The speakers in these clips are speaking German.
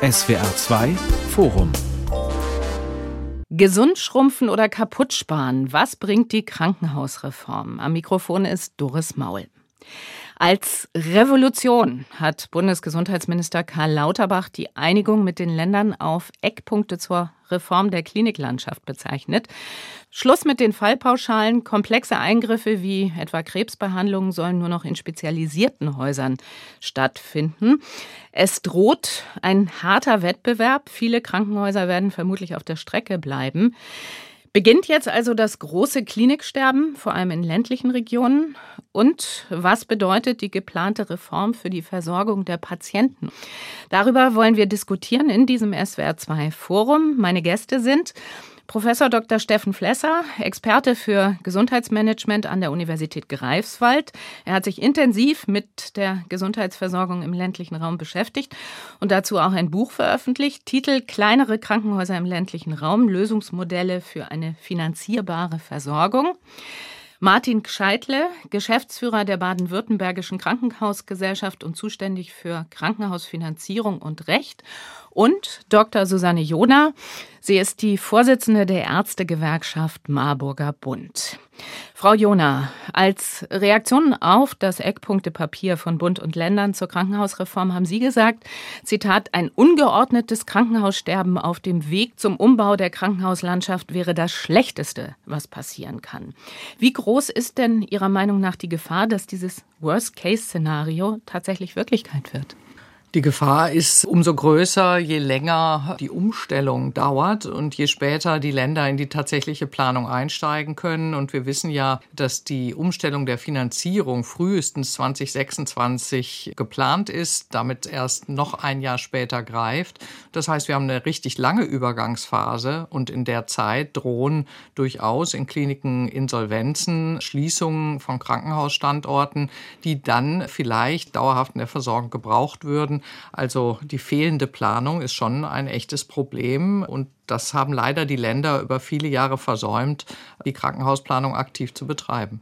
SWR 2 Forum Gesund schrumpfen oder kaputt sparen? Was bringt die Krankenhausreform? Am Mikrofon ist Doris Maul. Als Revolution hat Bundesgesundheitsminister Karl Lauterbach die Einigung mit den Ländern auf Eckpunkte zur Reform der Kliniklandschaft bezeichnet. Schluss mit den Fallpauschalen. Komplexe Eingriffe wie etwa Krebsbehandlungen sollen nur noch in spezialisierten Häusern stattfinden. Es droht ein harter Wettbewerb. Viele Krankenhäuser werden vermutlich auf der Strecke bleiben. Beginnt jetzt also das große Kliniksterben, vor allem in ländlichen Regionen? Und was bedeutet die geplante Reform für die Versorgung der Patienten? Darüber wollen wir diskutieren in diesem SWR2 Forum. Meine Gäste sind Professor Dr. Steffen Flesser, Experte für Gesundheitsmanagement an der Universität Greifswald. Er hat sich intensiv mit der Gesundheitsversorgung im ländlichen Raum beschäftigt und dazu auch ein Buch veröffentlicht. Titel Kleinere Krankenhäuser im ländlichen Raum, Lösungsmodelle für eine finanzierbare Versorgung. Martin Gscheitle, Geschäftsführer der Baden-Württembergischen Krankenhausgesellschaft und zuständig für Krankenhausfinanzierung und Recht und Dr. Susanne Jona. Sie ist die Vorsitzende der Ärztegewerkschaft Marburger Bund. Frau Jona, als Reaktion auf das Eckpunktepapier von Bund und Ländern zur Krankenhausreform haben Sie gesagt, Zitat, ein ungeordnetes Krankenhaussterben auf dem Weg zum Umbau der Krankenhauslandschaft wäre das Schlechteste, was passieren kann. Wie groß ist denn Ihrer Meinung nach die Gefahr, dass dieses Worst-Case-Szenario tatsächlich Wirklichkeit wird? Die Gefahr ist umso größer, je länger die Umstellung dauert und je später die Länder in die tatsächliche Planung einsteigen können. Und wir wissen ja, dass die Umstellung der Finanzierung frühestens 2026 geplant ist, damit erst noch ein Jahr später greift. Das heißt, wir haben eine richtig lange Übergangsphase und in der Zeit drohen durchaus in Kliniken Insolvenzen, Schließungen von Krankenhausstandorten, die dann vielleicht dauerhaft in der Versorgung gebraucht würden also die fehlende Planung ist schon ein echtes Problem und das haben leider die Länder über viele Jahre versäumt, die Krankenhausplanung aktiv zu betreiben.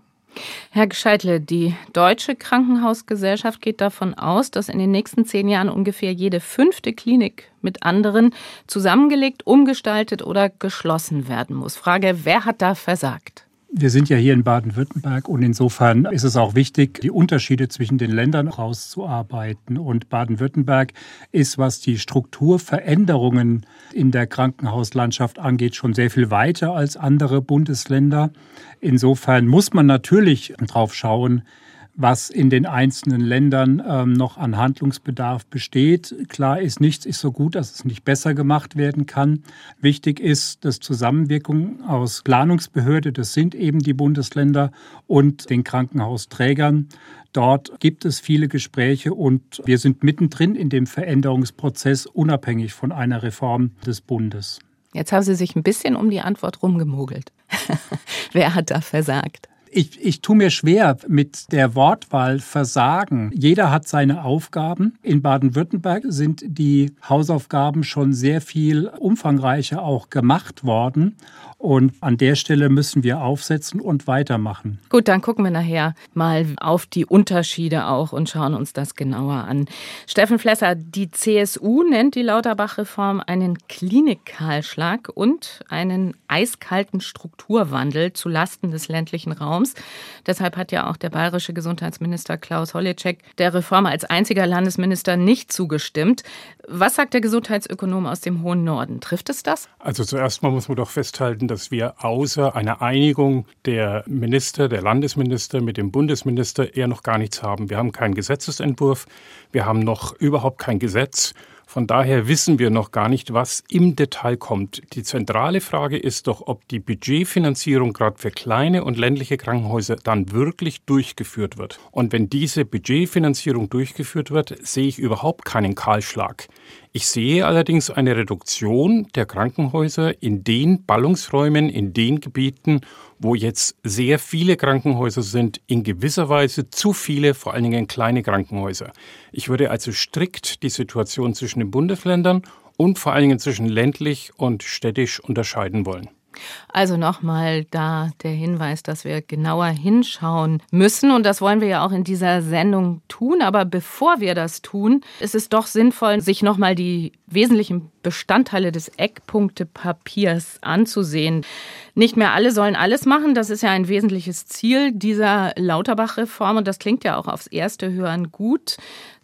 Herr Gescheitle, die Deutsche Krankenhausgesellschaft geht davon aus, dass in den nächsten zehn Jahren ungefähr jede fünfte Klinik mit anderen zusammengelegt, umgestaltet oder geschlossen werden muss. Frage, wer hat da versagt? Wir sind ja hier in Baden-Württemberg und insofern ist es auch wichtig, die Unterschiede zwischen den Ländern rauszuarbeiten. Und Baden-Württemberg ist, was die Strukturveränderungen in der Krankenhauslandschaft angeht, schon sehr viel weiter als andere Bundesländer. Insofern muss man natürlich drauf schauen, was in den einzelnen Ländern ähm, noch an Handlungsbedarf besteht. Klar ist, nichts ist so gut, dass es nicht besser gemacht werden kann. Wichtig ist, dass Zusammenwirkung aus Planungsbehörde, das sind eben die Bundesländer und den Krankenhausträgern. Dort gibt es viele Gespräche und wir sind mittendrin in dem Veränderungsprozess, unabhängig von einer Reform des Bundes. Jetzt haben Sie sich ein bisschen um die Antwort rumgemogelt. Wer hat da versagt? Ich, ich tue mir schwer mit der Wortwahl Versagen. Jeder hat seine Aufgaben. In Baden-Württemberg sind die Hausaufgaben schon sehr viel umfangreicher auch gemacht worden. Und an der Stelle müssen wir aufsetzen und weitermachen. Gut, dann gucken wir nachher mal auf die Unterschiede auch und schauen uns das genauer an. Steffen Flesser, die CSU nennt die Lauterbach-Reform einen Klinikkahlschlag und einen eiskalten Strukturwandel zu Lasten des ländlichen Raums. Deshalb hat ja auch der bayerische Gesundheitsminister Klaus Holleczek der Reform als einziger Landesminister nicht zugestimmt. Was sagt der Gesundheitsökonom aus dem hohen Norden? Trifft es das? Also zuerst mal muss man doch festhalten, dass wir außer einer Einigung der Minister, der Landesminister mit dem Bundesminister eher noch gar nichts haben. Wir haben keinen Gesetzesentwurf, wir haben noch überhaupt kein Gesetz. Von daher wissen wir noch gar nicht, was im Detail kommt. Die zentrale Frage ist doch, ob die Budgetfinanzierung gerade für kleine und ländliche Krankenhäuser dann wirklich durchgeführt wird. Und wenn diese Budgetfinanzierung durchgeführt wird, sehe ich überhaupt keinen Kahlschlag. Ich sehe allerdings eine Reduktion der Krankenhäuser in den Ballungsräumen, in den Gebieten, wo jetzt sehr viele Krankenhäuser sind, in gewisser Weise zu viele, vor allen Dingen kleine Krankenhäuser. Ich würde also strikt die Situation zwischen den Bundesländern und vor allen Dingen zwischen ländlich und städtisch unterscheiden wollen. Also nochmal da der Hinweis, dass wir genauer hinschauen müssen. Und das wollen wir ja auch in dieser Sendung tun. Aber bevor wir das tun, ist es doch sinnvoll, sich nochmal die wesentlichen Bestandteile des Eckpunktepapiers anzusehen. Nicht mehr alle sollen alles machen. Das ist ja ein wesentliches Ziel dieser Lauterbach-Reform. Und das klingt ja auch aufs erste Hören gut.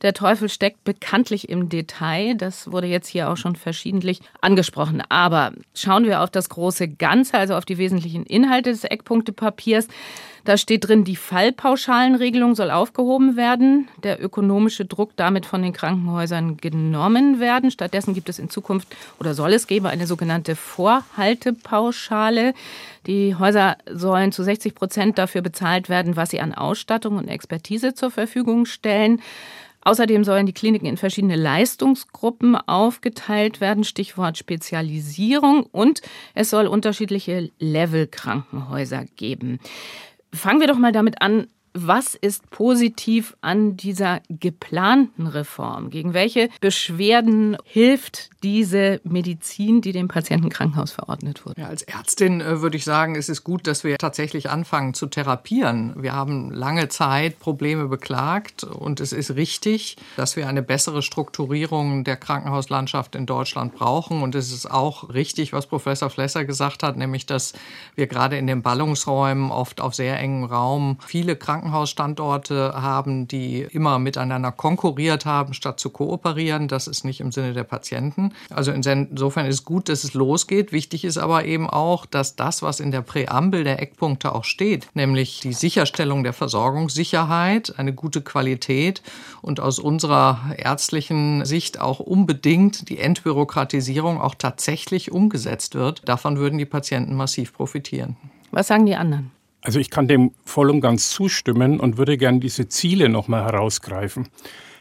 Der Teufel steckt bekanntlich im Detail. Das wurde jetzt hier auch schon verschiedentlich angesprochen. Aber schauen wir auf das große Ganze, also auf die wesentlichen Inhalte des Eckpunktepapiers. Da steht drin, die Fallpauschalenregelung soll aufgehoben werden, der ökonomische Druck damit von den Krankenhäusern genommen werden. Stattdessen gibt es in Zukunft oder soll es geben eine sogenannte Vorhaltepauschale. Die Häuser sollen zu 60 Prozent dafür bezahlt werden, was sie an Ausstattung und Expertise zur Verfügung stellen. Außerdem sollen die Kliniken in verschiedene Leistungsgruppen aufgeteilt werden, Stichwort Spezialisierung, und es soll unterschiedliche Level-Krankenhäuser geben. Fangen wir doch mal damit an, was ist positiv an dieser geplanten Reform? Gegen welche Beschwerden hilft diese Medizin, die dem Patientenkrankenhaus verordnet wurde? Ja, als Ärztin äh, würde ich sagen, es ist gut, dass wir tatsächlich anfangen zu therapieren. Wir haben lange Zeit Probleme beklagt und es ist richtig, dass wir eine bessere Strukturierung der Krankenhauslandschaft in Deutschland brauchen. Und es ist auch richtig, was Professor Flesser gesagt hat, nämlich, dass wir gerade in den Ballungsräumen oft auf sehr engem Raum viele Krankenhäuser Krankenhausstandorte haben, die immer miteinander konkurriert haben, statt zu kooperieren. Das ist nicht im Sinne der Patienten. Also insofern ist es gut, dass es losgeht. Wichtig ist aber eben auch, dass das, was in der Präambel der Eckpunkte auch steht, nämlich die Sicherstellung der Versorgungssicherheit, eine gute Qualität und aus unserer ärztlichen Sicht auch unbedingt die Entbürokratisierung auch tatsächlich umgesetzt wird. Davon würden die Patienten massiv profitieren. Was sagen die anderen? Also ich kann dem voll und ganz zustimmen und würde gerne diese Ziele nochmal herausgreifen.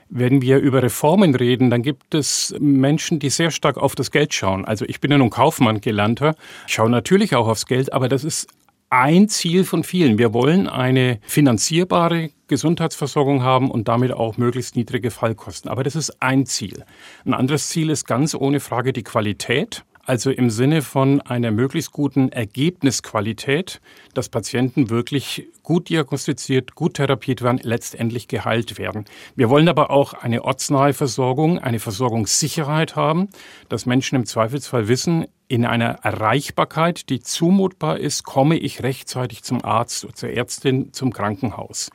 Wenn wir über Reformen reden, dann gibt es Menschen, die sehr stark auf das Geld schauen. Also ich bin ja nun Kaufmann gelernter, schaue natürlich auch aufs Geld, aber das ist ein Ziel von vielen. Wir wollen eine finanzierbare Gesundheitsversorgung haben und damit auch möglichst niedrige Fallkosten. Aber das ist ein Ziel. Ein anderes Ziel ist ganz ohne Frage die Qualität. Also im Sinne von einer möglichst guten Ergebnisqualität, dass Patienten wirklich gut diagnostiziert, gut therapiert werden, letztendlich geheilt werden. Wir wollen aber auch eine ortsnahe Versorgung, eine Versorgungssicherheit haben, dass Menschen im Zweifelsfall wissen, in einer Erreichbarkeit, die zumutbar ist, komme ich rechtzeitig zum Arzt, zur Ärztin, zum Krankenhaus.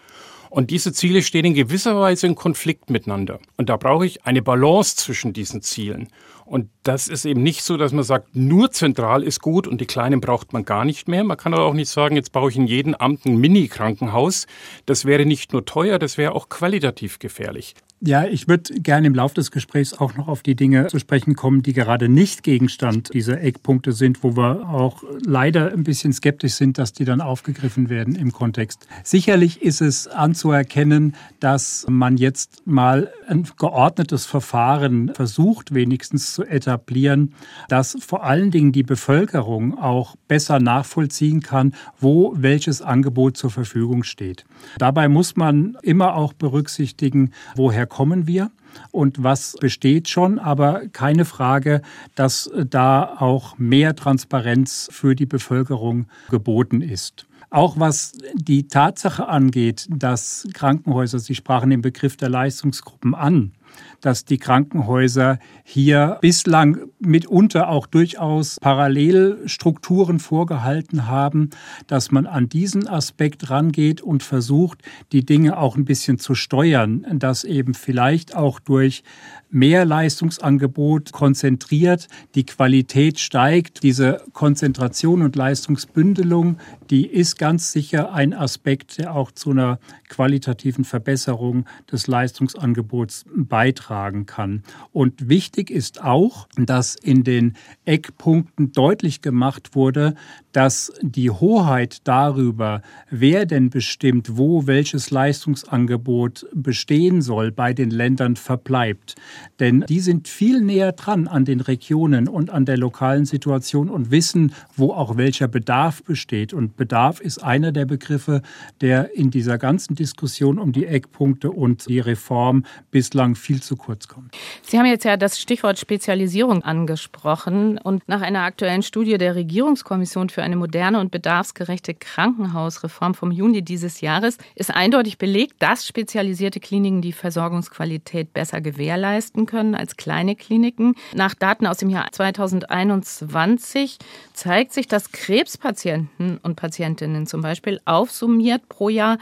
Und diese Ziele stehen in gewisser Weise in Konflikt miteinander. Und da brauche ich eine Balance zwischen diesen Zielen. Und das ist eben nicht so, dass man sagt, nur zentral ist gut und die kleinen braucht man gar nicht mehr. Man kann aber auch nicht sagen, jetzt baue ich in jedem Amt ein Mini-Krankenhaus. Das wäre nicht nur teuer, das wäre auch qualitativ gefährlich. Ja, ich würde gerne im Laufe des Gesprächs auch noch auf die Dinge zu sprechen kommen, die gerade nicht Gegenstand dieser Eckpunkte sind, wo wir auch leider ein bisschen skeptisch sind, dass die dann aufgegriffen werden im Kontext. Sicherlich ist es anzuerkennen, dass man jetzt mal ein geordnetes Verfahren versucht, wenigstens zu etablieren, dass vor allen Dingen die Bevölkerung auch besser nachvollziehen kann, wo welches Angebot zur Verfügung steht. Dabei muss man immer auch berücksichtigen, woher kommen wir und was besteht schon, aber keine Frage, dass da auch mehr Transparenz für die Bevölkerung geboten ist. Auch was die Tatsache angeht, dass Krankenhäuser, Sie sprachen den Begriff der Leistungsgruppen an, dass die Krankenhäuser hier bislang mitunter auch durchaus Parallelstrukturen vorgehalten haben, dass man an diesen Aspekt rangeht und versucht, die Dinge auch ein bisschen zu steuern, dass eben vielleicht auch durch mehr Leistungsangebot konzentriert, die Qualität steigt. Diese Konzentration und Leistungsbündelung, die ist ganz sicher ein Aspekt, der auch zu einer qualitativen Verbesserung des Leistungsangebots beitragen kann. Und wichtig ist auch, dass in den Eckpunkten deutlich gemacht wurde, dass die Hoheit darüber, wer denn bestimmt, wo welches Leistungsangebot bestehen soll, bei den Ländern verbleibt. Denn die sind viel näher dran an den Regionen und an der lokalen Situation und wissen, wo auch welcher Bedarf besteht. Und Bedarf ist einer der Begriffe, der in dieser ganzen Diskussion um die Eckpunkte und die Reform bislang viel zu kurz kommt. Sie haben jetzt ja das Stichwort Spezialisierung angesprochen. Und nach einer aktuellen Studie der Regierungskommission für eine moderne und bedarfsgerechte Krankenhausreform vom Juni dieses Jahres ist eindeutig belegt, dass spezialisierte Kliniken die Versorgungsqualität besser gewährleisten können als kleine Kliniken. Nach Daten aus dem Jahr 2021 zeigt sich, dass Krebspatienten und Patientinnen zum Beispiel aufsummiert pro Jahr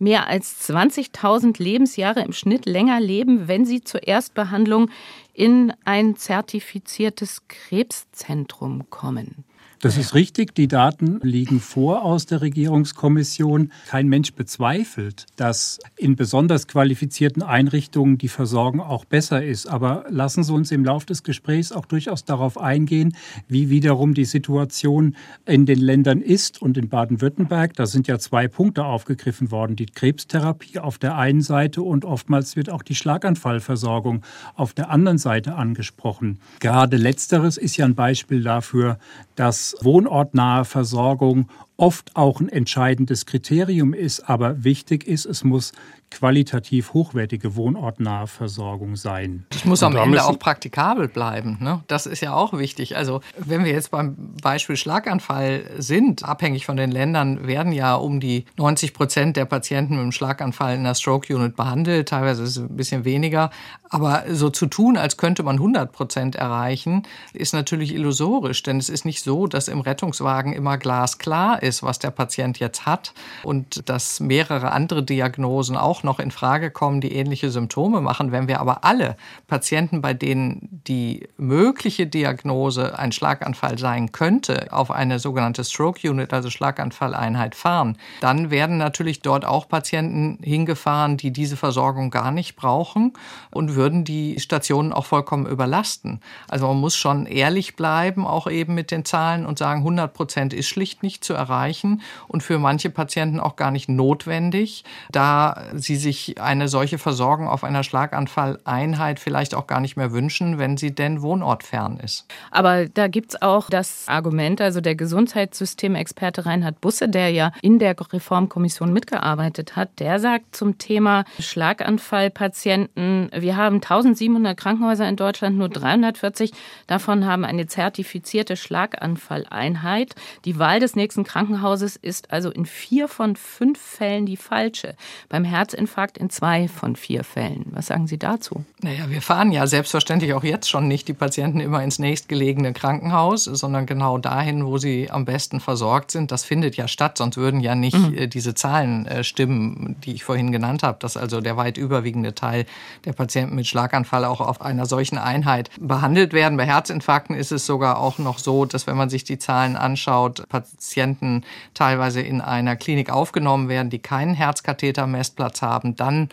mehr als 20.000 Lebensjahre im Schnitt länger leben, wenn sie zur Erstbehandlung in ein zertifiziertes Krebszentrum kommen. Das ist richtig. Die Daten liegen vor aus der Regierungskommission. Kein Mensch bezweifelt, dass in besonders qualifizierten Einrichtungen die Versorgung auch besser ist. Aber lassen Sie uns im Laufe des Gesprächs auch durchaus darauf eingehen, wie wiederum die Situation in den Ländern ist und in Baden-Württemberg. Da sind ja zwei Punkte aufgegriffen worden. Die Krebstherapie auf der einen Seite und oftmals wird auch die Schlaganfallversorgung auf der anderen Seite angesprochen. Gerade letzteres ist ja ein Beispiel dafür, dass wohnortnahe Versorgung oft auch ein entscheidendes Kriterium ist, aber wichtig ist, es muss qualitativ hochwertige wohnortnahe Versorgung sein. Es muss am Ende auch praktikabel bleiben. Ne? Das ist ja auch wichtig. Also wenn wir jetzt beim Beispiel Schlaganfall sind, abhängig von den Ländern, werden ja um die 90 Prozent der Patienten mit einem Schlaganfall in der Stroke Unit behandelt. Teilweise ist es ein bisschen weniger. Aber so zu tun, als könnte man 100 Prozent erreichen, ist natürlich illusorisch. Denn es ist nicht so, dass im Rettungswagen immer glasklar ist, was der Patient jetzt hat und dass mehrere andere Diagnosen auch noch in Frage kommen, die ähnliche Symptome machen. Wenn wir aber alle Patienten, bei denen die mögliche Diagnose ein Schlaganfall sein könnte, auf eine sogenannte Stroke Unit, also Schlaganfalleinheit fahren, dann werden natürlich dort auch Patienten hingefahren, die diese Versorgung gar nicht brauchen und würden die Stationen auch vollkommen überlasten. Also man muss schon ehrlich bleiben, auch eben mit den Zahlen und sagen, 100 Prozent ist schlicht nicht zu erreichen und für manche Patienten auch gar nicht notwendig, da sie sie sich eine solche Versorgung auf einer Schlaganfalleinheit vielleicht auch gar nicht mehr wünschen, wenn sie denn wohnortfern ist. Aber da gibt es auch das Argument, also der Gesundheitssystemexperte Reinhard Busse, der ja in der Reformkommission mitgearbeitet hat, der sagt zum Thema Schlaganfallpatienten, wir haben 1700 Krankenhäuser in Deutschland, nur 340 davon haben eine zertifizierte Schlaganfalleinheit. Die Wahl des nächsten Krankenhauses ist also in vier von fünf Fällen die falsche. Beim Herzinfarkt Herzinfarkt in zwei von vier Fällen. Was sagen Sie dazu? Naja, wir fahren ja selbstverständlich auch jetzt schon nicht die Patienten immer ins nächstgelegene Krankenhaus, sondern genau dahin, wo sie am besten versorgt sind. Das findet ja statt, sonst würden ja nicht mhm. Äh, diese Zahlen äh, stimmen, die ich vorhin genannt habe, dass also der weit überwiegende Teil der Patienten mit Schlaganfall auch auf einer solchen Einheit behandelt werden. Bei Herzinfarkten ist es sogar auch noch so, dass wenn man sich die Zahlen anschaut, Patienten teilweise in einer Klinik aufgenommen werden, die keinen Herzkatheter-Messplatz haben dann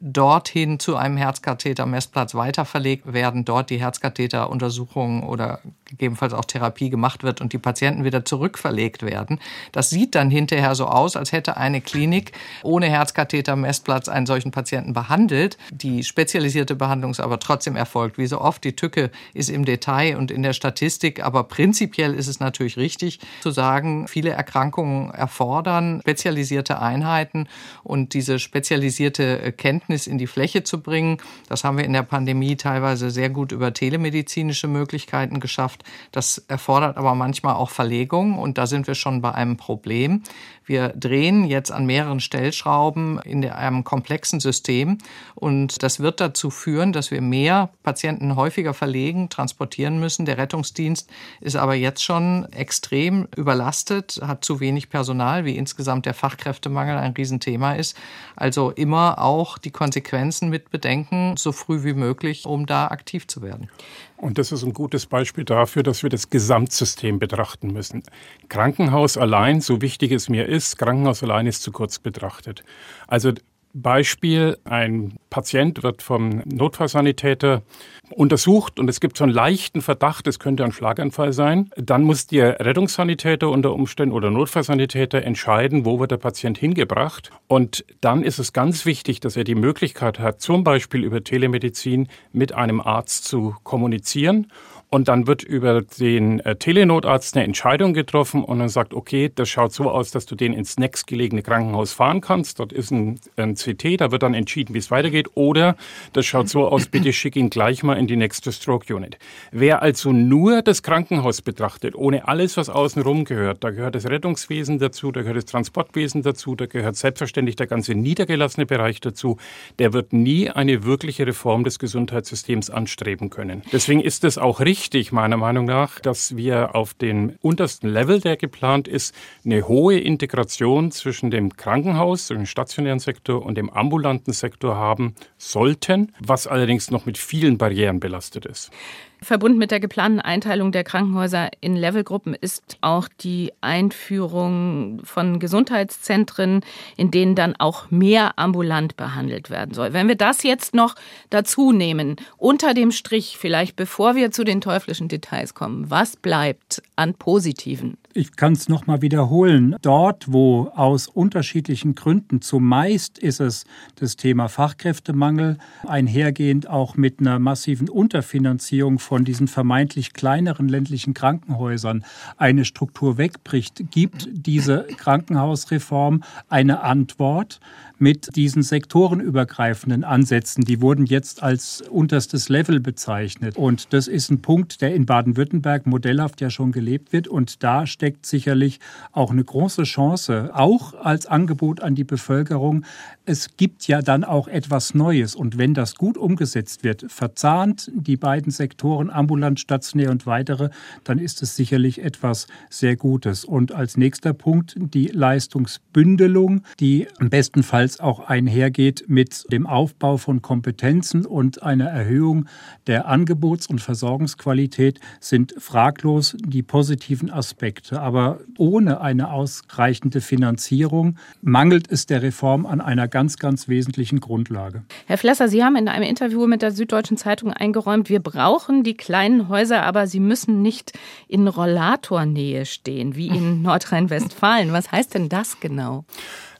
dorthin zu einem Herzkathetermessplatz weiterverlegt werden, dort die Herzkatheteruntersuchung oder gegebenenfalls auch Therapie gemacht wird und die Patienten wieder zurückverlegt werden. Das sieht dann hinterher so aus, als hätte eine Klinik ohne Herzkathetermessplatz einen solchen Patienten behandelt. Die spezialisierte Behandlung ist aber trotzdem erfolgt. Wie so oft, die Tücke ist im Detail und in der Statistik, aber prinzipiell ist es natürlich richtig zu sagen, viele Erkrankungen erfordern spezialisierte Einheiten und diese spezialisierte Kenntnis in die Fläche zu bringen. Das haben wir in der Pandemie teilweise sehr gut über telemedizinische Möglichkeiten geschafft. Das erfordert aber manchmal auch Verlegung und da sind wir schon bei einem Problem. Wir drehen jetzt an mehreren Stellschrauben in einem komplexen System und das wird dazu führen, dass wir mehr Patienten häufiger verlegen, transportieren müssen. Der Rettungsdienst ist aber jetzt schon extrem überlastet, hat zu wenig Personal, wie insgesamt der Fachkräftemangel ein Riesenthema ist. Also immer auch die Konsequenzen mit bedenken, so früh wie möglich, um da aktiv zu werden. Und das ist ein gutes Beispiel dafür, dass wir das Gesamtsystem betrachten müssen. Krankenhaus allein, so wichtig es mir ist, Krankenhaus allein ist zu kurz betrachtet. Also Beispiel, ein Patient wird vom Notfallsanitäter untersucht und es gibt so einen leichten Verdacht, es könnte ein Schlaganfall sein, dann muss der Rettungssanitäter unter Umständen oder Notfallsanitäter entscheiden, wo wird der Patient hingebracht. Und dann ist es ganz wichtig, dass er die Möglichkeit hat, zum Beispiel über Telemedizin mit einem Arzt zu kommunizieren und dann wird über den äh, Telenotarzt eine Entscheidung getroffen und dann sagt, okay, das schaut so aus, dass du den ins nächstgelegene Krankenhaus fahren kannst. Dort ist ein, ein CT, da wird dann entschieden, wie es weitergeht. Oder das schaut so aus, bitte schick ihn gleich mal in die nächste Stroke Unit. Wer also nur das Krankenhaus betrachtet, ohne alles, was außenrum gehört, da gehört das Rettungswesen dazu, da gehört das Transportwesen dazu, da gehört selbstverständlich der ganze niedergelassene Bereich dazu, der wird nie eine wirkliche Reform des Gesundheitssystems anstreben können. Deswegen ist es auch richtig, wichtig, meiner Meinung nach, dass wir auf dem untersten Level, der geplant ist, eine hohe Integration zwischen dem Krankenhaus, dem stationären Sektor und dem ambulanten Sektor haben sollten, was allerdings noch mit vielen Barrieren belastet ist. Verbunden mit der geplanten Einteilung der Krankenhäuser in Levelgruppen ist auch die Einführung von Gesundheitszentren, in denen dann auch mehr ambulant behandelt werden soll. Wenn wir das jetzt noch dazu nehmen, unter dem Strich vielleicht, bevor wir zu den teuflischen Details kommen, was bleibt an Positiven? Ich kann es nochmal wiederholen. Dort, wo aus unterschiedlichen Gründen, zumeist ist es das Thema Fachkräftemangel, einhergehend auch mit einer massiven Unterfinanzierung von diesen vermeintlich kleineren ländlichen Krankenhäusern eine Struktur wegbricht, gibt diese Krankenhausreform eine Antwort mit diesen sektorenübergreifenden Ansätzen. Die wurden jetzt als unterstes Level bezeichnet. Und das ist ein Punkt, der in Baden-Württemberg modellhaft ja schon gelebt wird. Und da steckt sicherlich auch eine große Chance, auch als Angebot an die Bevölkerung. Es gibt ja dann auch etwas Neues. Und wenn das gut umgesetzt wird, verzahnt die beiden Sektoren ambulant, stationär und weitere, dann ist es sicherlich etwas sehr Gutes. Und als nächster Punkt die Leistungsbündelung, die im besten Fall als auch einhergeht mit dem Aufbau von Kompetenzen und einer Erhöhung der Angebots- und Versorgungsqualität sind fraglos die positiven Aspekte. Aber ohne eine ausreichende Finanzierung mangelt es der Reform an einer ganz, ganz wesentlichen Grundlage. Herr Flesser, Sie haben in einem Interview mit der Süddeutschen Zeitung eingeräumt, wir brauchen die kleinen Häuser, aber sie müssen nicht in Rollatornähe stehen, wie in Nordrhein-Westfalen. Was heißt denn das genau?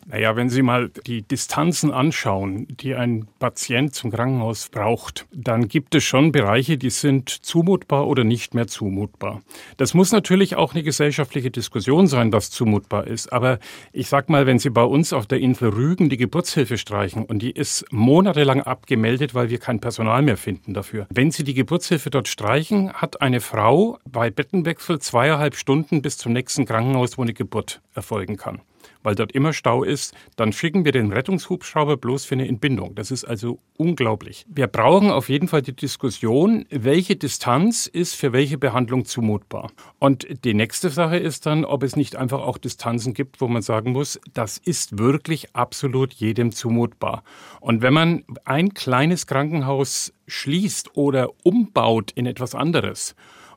Naja, wenn Sie mal die Distanzen anschauen, die ein Patient zum Krankenhaus braucht, dann gibt es schon Bereiche, die sind zumutbar oder nicht mehr zumutbar. Das muss natürlich auch eine gesellschaftliche Diskussion sein, was zumutbar ist. Aber ich sag mal, wenn Sie bei uns auf der Insel Rügen die Geburtshilfe streichen und die ist monatelang abgemeldet, weil wir kein Personal mehr finden dafür. Wenn Sie die Geburtshilfe dort streichen, hat eine Frau bei Bettenwechsel zweieinhalb Stunden bis zum nächsten Krankenhaus, wo eine Geburt erfolgen kann weil dort immer Stau ist, dann schicken wir den Rettungshubschrauber bloß für eine Entbindung. Das ist also unglaublich. Wir brauchen auf jeden Fall die Diskussion, welche Distanz ist für welche Behandlung zumutbar. Und die nächste Sache ist dann, ob es nicht einfach auch Distanzen gibt, wo man sagen muss, das ist wirklich absolut jedem zumutbar. Und wenn man ein kleines Krankenhaus schließt oder umbaut in etwas anderes,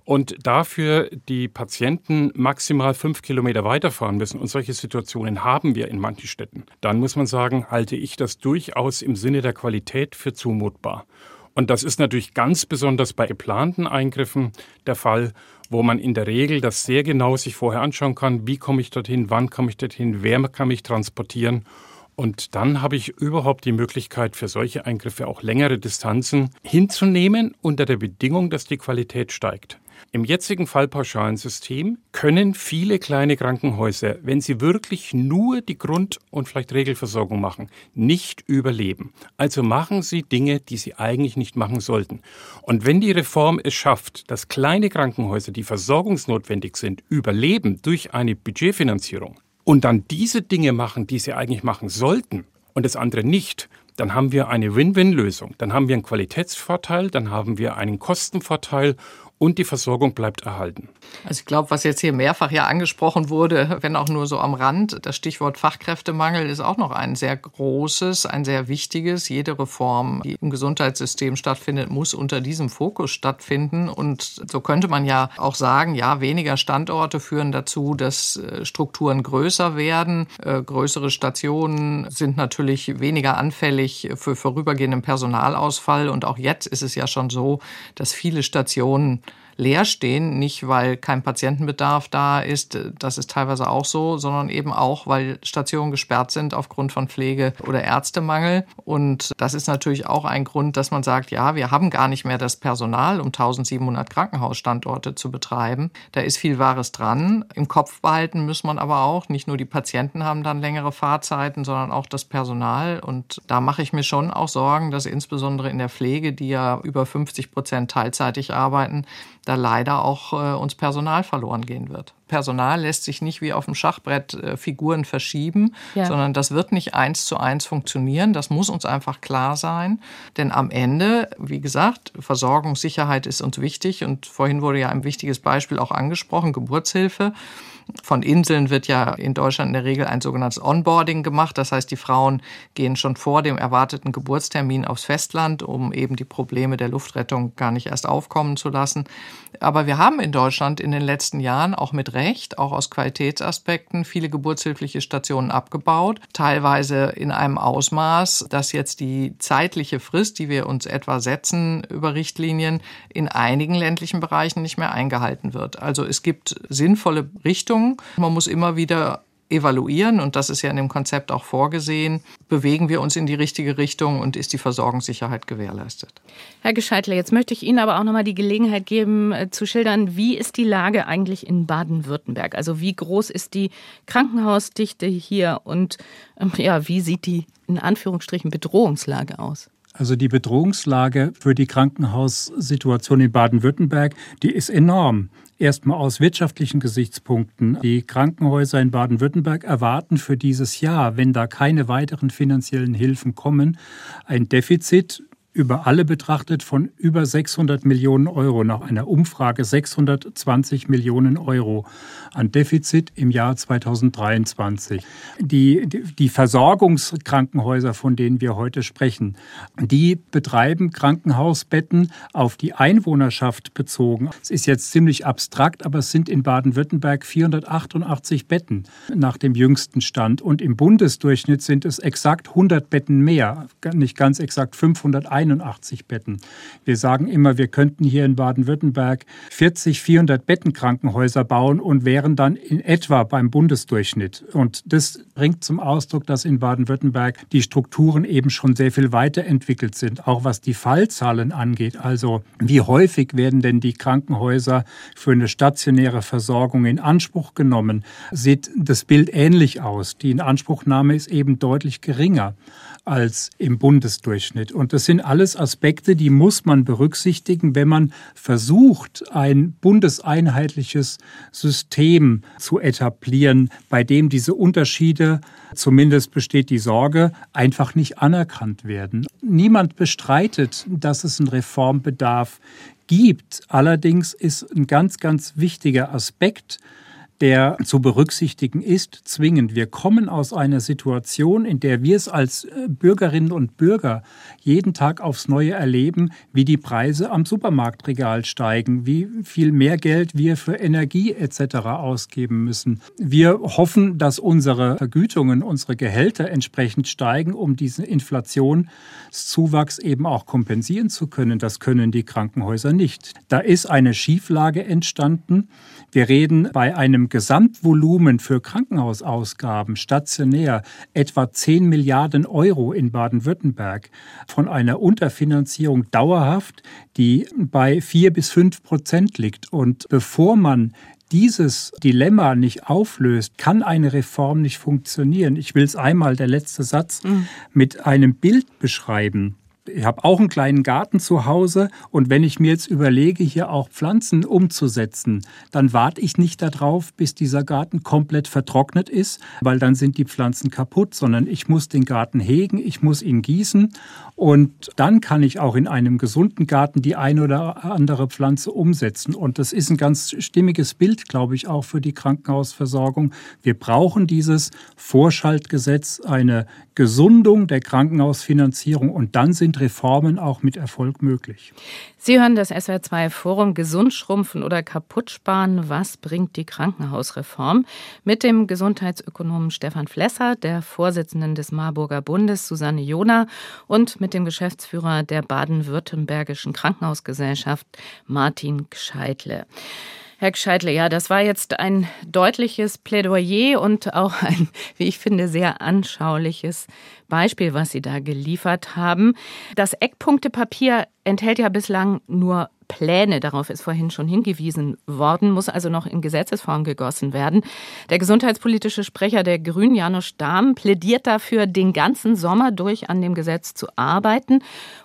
und dafür die Patienten maximal fünf Kilometer weiterfahren müssen. Und solche Situationen haben wir in manchen Städten. Dann muss man sagen, halte ich das durchaus im Sinne der Qualität für zumutbar. Und das ist natürlich ganz besonders bei geplanten Eingriffen der Fall, wo man in der Regel das sehr genau sich vorher anschauen kann. Wie komme ich dorthin? Wann komme ich dorthin? Wer kann mich transportieren? Und dann habe ich überhaupt die Möglichkeit, für solche Eingriffe auch längere Distanzen hinzunehmen, unter der Bedingung, dass die Qualität steigt. Im jetzigen Fallpauschalensystem können viele kleine Krankenhäuser, wenn sie wirklich nur die Grund- und vielleicht Regelversorgung machen, nicht überleben. Also machen sie Dinge, die sie eigentlich nicht machen sollten. Und wenn die Reform es schafft, dass kleine Krankenhäuser, die versorgungsnotwendig sind, überleben durch eine Budgetfinanzierung und dann diese Dinge machen, die sie eigentlich machen sollten und das andere nicht, dann haben wir eine Win-Win-Lösung. Dann haben wir einen Qualitätsvorteil, dann haben wir einen Kostenvorteil und die Versorgung bleibt erhalten. Also ich glaube, was jetzt hier mehrfach ja angesprochen wurde, wenn auch nur so am Rand, das Stichwort Fachkräftemangel ist auch noch ein sehr großes, ein sehr wichtiges. Jede Reform, die im Gesundheitssystem stattfindet, muss unter diesem Fokus stattfinden. Und so könnte man ja auch sagen, ja, weniger Standorte führen dazu, dass äh, Strukturen größer werden. Äh, größere Stationen sind natürlich weniger anfällig für vorübergehenden Personalausfall. Und auch jetzt ist es ja schon so, dass viele Stationen leer stehen, nicht weil kein Patientenbedarf da ist, das ist teilweise auch so, sondern eben auch, weil Stationen gesperrt sind aufgrund von Pflege- oder Ärztemangel. Und das ist natürlich auch ein Grund, dass man sagt, ja, wir haben gar nicht mehr das Personal, um 1700 Krankenhausstandorte zu betreiben. Da ist viel Wahres dran. Im Kopf behalten muss man aber auch, nicht nur die Patienten haben dann längere Fahrzeiten, sondern auch das Personal. Und da mache ich mir schon auch Sorgen, dass insbesondere in der Pflege, die ja über 50 Prozent teilzeitig arbeiten, da leider auch äh, uns Personal verloren gehen wird. Personal lässt sich nicht wie auf dem Schachbrett äh, Figuren verschieben, ja. sondern das wird nicht eins zu eins funktionieren. Das muss uns einfach klar sein. Denn am Ende, wie gesagt, Versorgungssicherheit ist uns wichtig und vorhin wurde ja ein wichtiges Beispiel auch angesprochen, Geburtshilfe. Von Inseln wird ja in Deutschland in der Regel ein sogenanntes Onboarding gemacht. Das heißt, die Frauen gehen schon vor dem erwarteten Geburtstermin aufs Festland, um eben die Probleme der Luftrettung gar nicht erst aufkommen zu lassen. Aber wir haben in Deutschland in den letzten Jahren auch mit Recht, auch aus Qualitätsaspekten, viele geburtshilfliche Stationen abgebaut. Teilweise in einem Ausmaß, dass jetzt die zeitliche Frist, die wir uns etwa setzen über Richtlinien, in einigen ländlichen Bereichen nicht mehr eingehalten wird. Also es gibt sinnvolle Richtungen. Man muss immer wieder evaluieren, und das ist ja in dem Konzept auch vorgesehen, bewegen wir uns in die richtige Richtung und ist die Versorgungssicherheit gewährleistet. Herr Gescheitler, jetzt möchte ich Ihnen aber auch noch mal die Gelegenheit geben, äh, zu schildern, wie ist die Lage eigentlich in Baden-Württemberg? Also wie groß ist die Krankenhausdichte hier und ähm, ja, wie sieht die in Anführungsstrichen Bedrohungslage aus? Also die Bedrohungslage für die Krankenhaussituation in Baden-Württemberg, die ist enorm. Erstmal aus wirtschaftlichen Gesichtspunkten. Die Krankenhäuser in Baden-Württemberg erwarten für dieses Jahr, wenn da keine weiteren finanziellen Hilfen kommen, ein Defizit über alle betrachtet von über 600 Millionen Euro, nach einer Umfrage 620 Millionen Euro an Defizit im Jahr 2023. Die, die Versorgungskrankenhäuser, von denen wir heute sprechen, die betreiben Krankenhausbetten auf die Einwohnerschaft bezogen. Es ist jetzt ziemlich abstrakt, aber es sind in Baden-Württemberg 488 Betten nach dem jüngsten Stand und im Bundesdurchschnitt sind es exakt 100 Betten mehr, nicht ganz exakt 581 Betten. Wir sagen immer, wir könnten hier in Baden-Württemberg 40, 400 Bettenkrankenhäuser bauen und wären dann in etwa beim Bundesdurchschnitt. Und das bringt zum Ausdruck, dass in Baden-Württemberg die Strukturen eben schon sehr viel weiterentwickelt sind, auch was die Fallzahlen angeht. Also wie häufig werden denn die Krankenhäuser für eine stationäre Versorgung in Anspruch genommen? Sieht das Bild ähnlich aus? Die Inanspruchnahme ist eben deutlich geringer als im Bundesdurchschnitt. Und das sind alles Aspekte, die muss man berücksichtigen, wenn man versucht, ein bundeseinheitliches System zu etablieren, bei dem diese Unterschiede, zumindest besteht die Sorge, einfach nicht anerkannt werden. Niemand bestreitet, dass es einen Reformbedarf gibt. Allerdings ist ein ganz, ganz wichtiger Aspekt, der zu berücksichtigen ist, zwingend. Wir kommen aus einer Situation, in der wir es als äh, Bürgerinnen und Bürger jeden Tag aufs Neue erleben, wie die Preise am Supermarktregal steigen, wie viel mehr Geld wir für Energie etc. ausgeben müssen. Wir hoffen, dass unsere Vergütungen, unsere Gehälter entsprechend steigen, um diesen Inflationszuwachs eben auch kompensieren zu können. Das können die Krankenhäuser nicht. Da ist eine Schieflage entstanden. Wir reden bei einem Gesamtvolumen für Krankenhausausgaben stationär etwa 10 Milliarden Euro in Baden-Württemberg von einer Unterfinanzierung dauerhaft, die bei 4 bis 5 Prozent liegt. Und bevor man dieses Dilemma nicht auflöst, kann eine Reform nicht funktionieren. Ich will es einmal, der letzte Satz, mhm. mit einem Bild beschreiben. Ich habe auch einen kleinen Garten zu Hause und wenn ich mir jetzt überlege, hier auch Pflanzen umzusetzen, dann warte ich nicht darauf, bis dieser Garten komplett vertrocknet ist, weil dann sind die Pflanzen kaputt, sondern ich muss den Garten hegen, ich muss ihn gießen und dann kann ich auch in einem gesunden Garten die eine oder andere Pflanze umsetzen. Und das ist ein ganz stimmiges Bild, glaube ich, auch für die Krankenhausversorgung. Wir brauchen dieses Vorschaltgesetz, eine Gesundung der Krankenhausfinanzierung und dann sind Reformen auch mit Erfolg möglich. Sie hören das SWR2 Forum Gesund schrumpfen oder kaputt sparen. Was bringt die Krankenhausreform? Mit dem Gesundheitsökonomen Stefan Flesser, der Vorsitzenden des Marburger Bundes Susanne Jona und mit dem Geschäftsführer der baden-württembergischen Krankenhausgesellschaft Martin Gscheidle. Herr Gscheidle, ja, das war jetzt ein deutliches Plädoyer und auch ein, wie ich finde, sehr anschauliches Beispiel, was Sie da geliefert haben. Das Eckpunktepapier enthält ja bislang nur Pläne, darauf ist vorhin schon hingewiesen worden, muss also noch in Gesetzesform gegossen werden. Der gesundheitspolitische Sprecher der Grünen, Janusz Dahm, plädiert dafür, den ganzen Sommer durch an dem Gesetz zu arbeiten,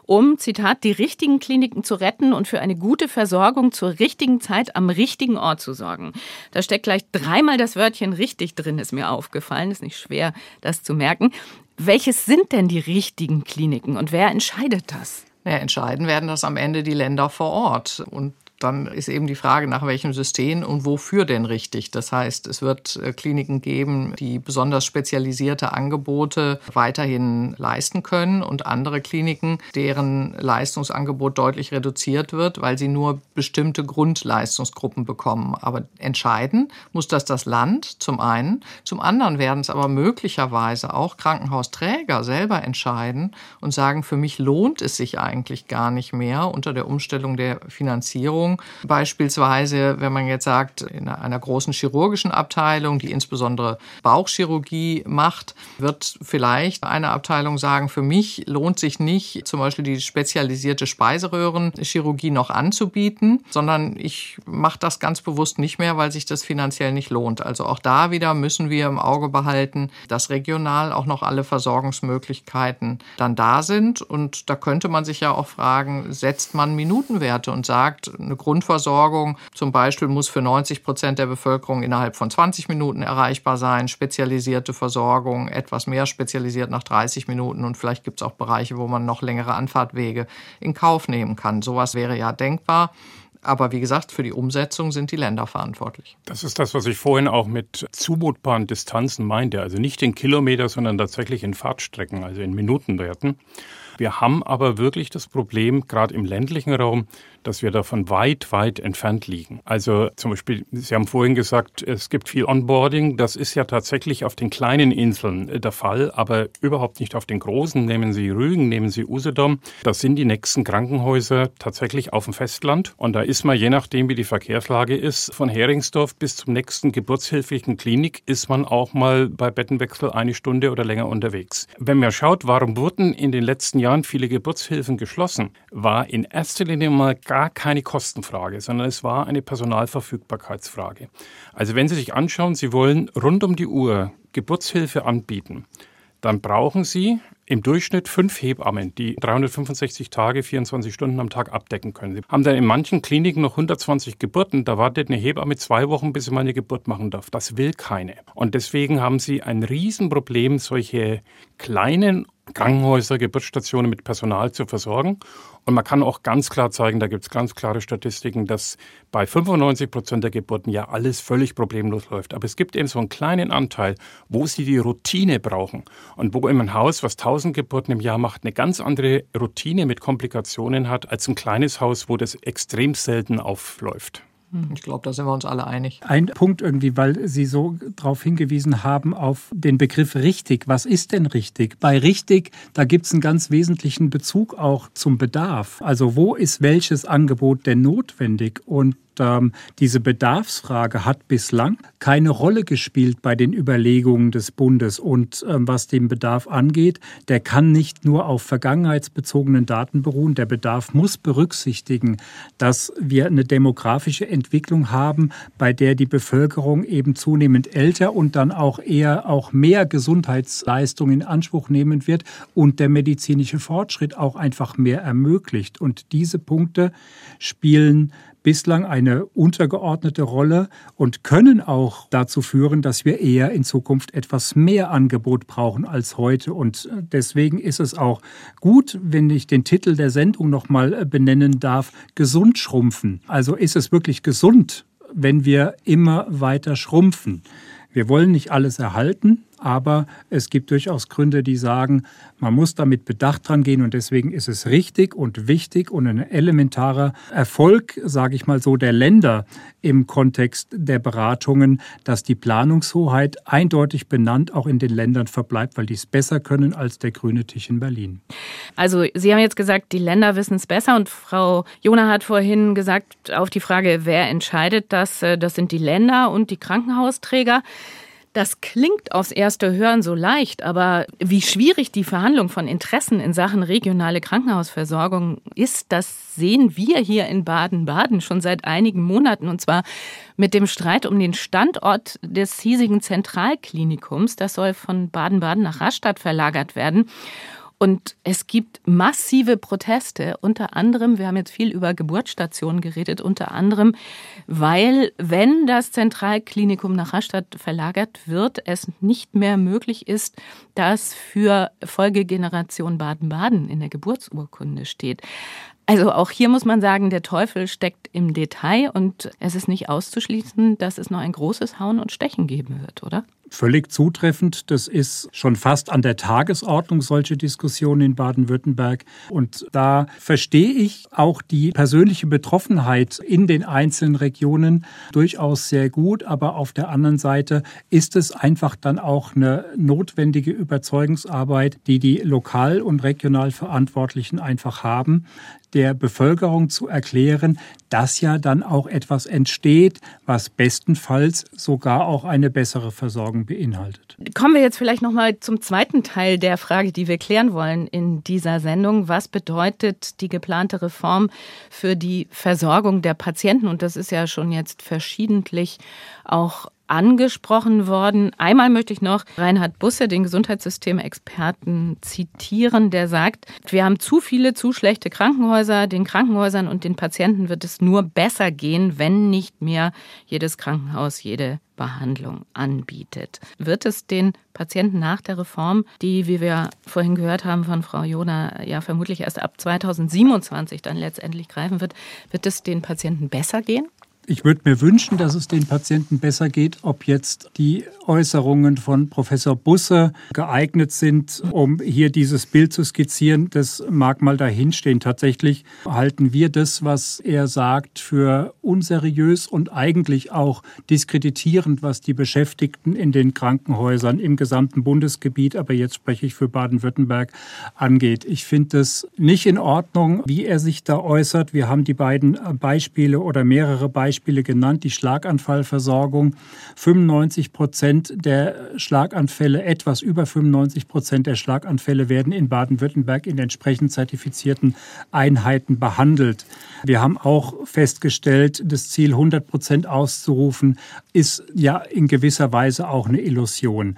um, Zitat, die richtigen Kliniken zu retten und für eine gute Versorgung zur richtigen Zeit am richtigen Ort zu sorgen. Da steckt gleich dreimal das Wörtchen richtig drin, ist mir aufgefallen. Ist nicht schwer, das zu merken. Welches sind denn die richtigen Kliniken und wer entscheidet das? Ja, entscheiden werden das am Ende die Länder vor Ort. Und dann ist eben die Frage, nach welchem System und wofür denn richtig. Das heißt, es wird äh, Kliniken geben, die besonders spezialisierte Angebote weiterhin leisten können und andere Kliniken, deren Leistungsangebot deutlich reduziert wird, weil sie nur bestimmte Grundleistungsgruppen bekommen. Aber entscheiden muss das das Land zum einen. Zum anderen werden es aber möglicherweise auch Krankenhausträger selber entscheiden und sagen, für mich lohnt es sich eigentlich gar nicht mehr unter der Umstellung der Finanzierung Behandlung. Beispielsweise, wenn man jetzt sagt, in einer großen chirurgischen Abteilung, die insbesondere Bauchchirurgie macht, wird vielleicht eine Abteilung sagen, für mich lohnt sich nicht, zum Beispiel die spezialisierte Speiseröhrenchirurgie noch anzubieten, sondern ich mache das ganz bewusst nicht mehr, weil sich das finanziell nicht lohnt. Also auch da wieder müssen wir im Auge behalten, dass regional auch noch alle Versorgungsmöglichkeiten dann da sind. Und da könnte man sich ja auch fragen, setzt man Minutenwerte und sagt, eine Grundversorgung zum Beispiel muss für 90 Prozent der Bevölkerung innerhalb von 20 Minuten erreichbar sein. Spezialisierte Versorgung etwas mehr spezialisiert nach 30 Minuten. Und vielleicht gibt es auch Bereiche, wo man noch längere Anfahrtwege in Kauf nehmen kann. Sowas wäre ja denkbar. Aber wie gesagt, für die Umsetzung sind die Länder verantwortlich. Das ist das, was ich vorhin auch mit zumutbaren Distanzen meinte. Also nicht in Kilometer, sondern tatsächlich in Fahrtstrecken, also in Minutenwerten. Wir haben aber wirklich das Problem, gerade im ländlichen Raum, dass wir davon weit, weit entfernt liegen. Also zum Beispiel, Sie haben vorhin gesagt, es gibt viel Onboarding. Das ist ja tatsächlich auf den kleinen Inseln äh, der Fall, aber überhaupt nicht auf den großen. Nehmen Sie Rügen, nehmen Sie Usedom. Das sind die nächsten Krankenhäuser tatsächlich auf dem Festland. Und da ist man, je nachdem, wie die Verkehrslage ist, von Heringsdorf bis zum nächsten geburtshilflichen Klinik, ist man auch mal bei Bettenwechsel eine Stunde oder länger unterwegs. Wenn man schaut, warum wurden in den letzten Jahren viele Geburtshilfen geschlossen, war in erster Linie mal gar keine Kostenfrage, sondern es war eine Personalverfügbarkeitsfrage. Also wenn Sie sich anschauen, Sie wollen rund um die Uhr Geburtshilfe anbieten, dann brauchen Sie im Durchschnitt fünf Hebammen, die 365 Tage, 24 Stunden am Tag abdecken können. Sie haben dann in manchen Kliniken noch 120 Geburten. Da wartet eine Hebamme zwei Wochen, bis sie mal eine Geburt machen darf. Das will keine. Und deswegen haben sie ein Riesenproblem, solche kleinen Krankenhäuser, Geburtsstationen mit Personal zu versorgen. Und man kann auch ganz klar zeigen, da gibt es ganz klare Statistiken, dass bei 95 Prozent der Geburten ja alles völlig problemlos läuft. Aber es gibt eben so einen kleinen Anteil, wo sie die Routine brauchen und wo ein Haus, was 1000 Geburten im Jahr macht, eine ganz andere Routine mit Komplikationen hat als ein kleines Haus, wo das extrem selten aufläuft. Ich glaube, da sind wir uns alle einig. Ein Punkt irgendwie, weil Sie so darauf hingewiesen haben, auf den Begriff richtig. Was ist denn richtig? Bei richtig, da gibt es einen ganz wesentlichen Bezug auch zum Bedarf. Also wo ist welches Angebot denn notwendig? Und ähm, diese Bedarfsfrage hat bislang keine Rolle gespielt bei den Überlegungen des Bundes. Und ähm, was den Bedarf angeht, der kann nicht nur auf vergangenheitsbezogenen Daten beruhen. Der Bedarf muss berücksichtigen, dass wir eine demografische Entwicklung haben, bei der die Bevölkerung eben zunehmend älter und dann auch eher auch mehr Gesundheitsleistungen in Anspruch nehmen wird und der medizinische Fortschritt auch einfach mehr ermöglicht. Und diese Punkte spielen bislang eine untergeordnete Rolle und können auch dazu führen, dass wir eher in Zukunft etwas mehr Angebot brauchen als heute. Und deswegen ist es auch gut, wenn ich den Titel der Sendung nochmal benennen darf, gesund schrumpfen. Also ist es wirklich gesund, wenn wir immer weiter schrumpfen. Wir wollen nicht alles erhalten, aber es gibt durchaus Gründe, die sagen, man muss damit bedacht dran gehen und deswegen ist es richtig und wichtig und ein elementarer Erfolg, sage ich mal so, der Länder im Kontext der Beratungen, dass die Planungshoheit eindeutig benannt auch in den Ländern verbleibt, weil die es besser können als der grüne Tisch in Berlin. Also Sie haben jetzt gesagt, die Länder wissen es besser und Frau Jona hat vorhin gesagt auf die Frage, wer entscheidet das, äh, das sind die Länder und die Krankenhausträger. Das klingt aufs erste Hören so leicht, aber wie schwierig die Verhandlung von Interessen in Sachen regionale Krankenhausversorgung ist, das sehen wir hier in Baden-Baden schon seit einigen Monaten und zwar mit dem Streit um den Standort des hiesigen Zentralklinikums. Das soll von Baden-Baden nach Rastatt verlagert werden. Und es gibt massive Proteste, unter anderem, wir haben jetzt viel über Geburtsstationen geredet, unter anderem, weil wenn das Zentralklinikum nach Rastatt verlagert wird, es nicht mehr möglich ist, dass für Folgegeneration Baden-Baden in der Geburtsurkunde steht. Also auch hier muss man sagen, der Teufel steckt im Detail und es ist nicht auszuschließen, dass es noch ein großes Hauen und Stechen geben wird, oder? Völlig zutreffend. Das ist schon fast an der Tagesordnung, solche Diskussionen in Baden-Württemberg. Und da verstehe ich auch die persönliche Betroffenheit in den einzelnen Regionen durchaus sehr gut. Aber auf der anderen Seite ist es einfach dann auch eine notwendige Überzeugungsarbeit, die die lokal und regional Verantwortlichen einfach haben, der Bevölkerung zu erklären, dass ja dann auch etwas entsteht, was bestenfalls sogar auch eine bessere Versorgung beinhaltet. Kommen wir jetzt vielleicht noch mal zum zweiten Teil der Frage, die wir klären wollen in dieser Sendung. Was bedeutet die geplante Reform für die Versorgung der Patienten? Und das ist ja schon jetzt verschiedentlich auch angesprochen worden. Einmal möchte ich noch Reinhard Busse, den Gesundheitssystemexperten, zitieren, der sagt, wir haben zu viele, zu schlechte Krankenhäuser. Den Krankenhäusern und den Patienten wird es nur besser gehen, wenn nicht mehr jedes Krankenhaus jede Behandlung anbietet. Wird es den Patienten nach der Reform, die, wie wir vorhin gehört haben von Frau Jona, ja vermutlich erst ab 2027 dann letztendlich greifen wird, wird es den Patienten besser gehen? Ich würde mir wünschen, dass es den Patienten besser geht. Ob jetzt die Äußerungen von Professor Busse geeignet sind, um hier dieses Bild zu skizzieren, das mag mal dahinstehen. Tatsächlich halten wir das, was er sagt, für unseriös und eigentlich auch diskreditierend, was die Beschäftigten in den Krankenhäusern im gesamten Bundesgebiet, aber jetzt spreche ich für Baden-Württemberg, angeht. Ich finde es nicht in Ordnung, wie er sich da äußert. Wir haben die beiden Beispiele oder mehrere Beispiele Beispiele genannt. Die Schlaganfallversorgung. 95 Prozent der Schlaganfälle, etwas über 95 Prozent der Schlaganfälle werden in Baden-Württemberg in entsprechend zertifizierten Einheiten behandelt. Wir haben auch festgestellt, das Ziel 100 Prozent auszurufen, ist ja in gewisser Weise auch eine Illusion.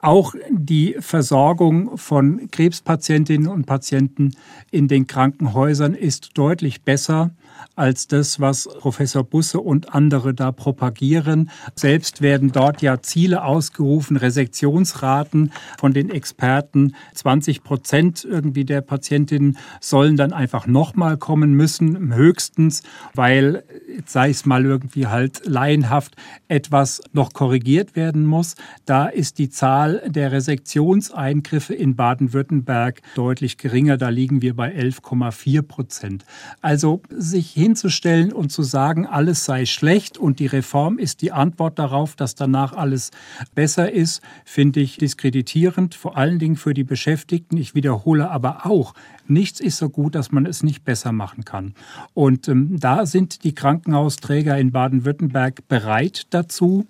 Auch die Versorgung von Krebspatientinnen und Patienten in den Krankenhäusern ist deutlich besser als das, was Professor Busse und andere da propagieren. Selbst werden dort ja Ziele ausgerufen, Resektionsraten von den Experten. 20 Prozent irgendwie der Patientinnen sollen dann einfach nochmal kommen müssen, höchstens, weil, sei es mal irgendwie halt laienhaft, etwas noch korrigiert werden muss. Da ist die Zahl der Resektionseingriffe in Baden-Württemberg deutlich geringer. Da liegen wir bei 11,4 Prozent. Also sich sich hinzustellen und zu sagen, alles sei schlecht und die Reform ist die Antwort darauf, dass danach alles besser ist, finde ich diskreditierend, vor allen Dingen für die Beschäftigten. Ich wiederhole aber auch, nichts ist so gut, dass man es nicht besser machen kann. Und ähm, da sind die Krankenhausträger in Baden-Württemberg bereit dazu.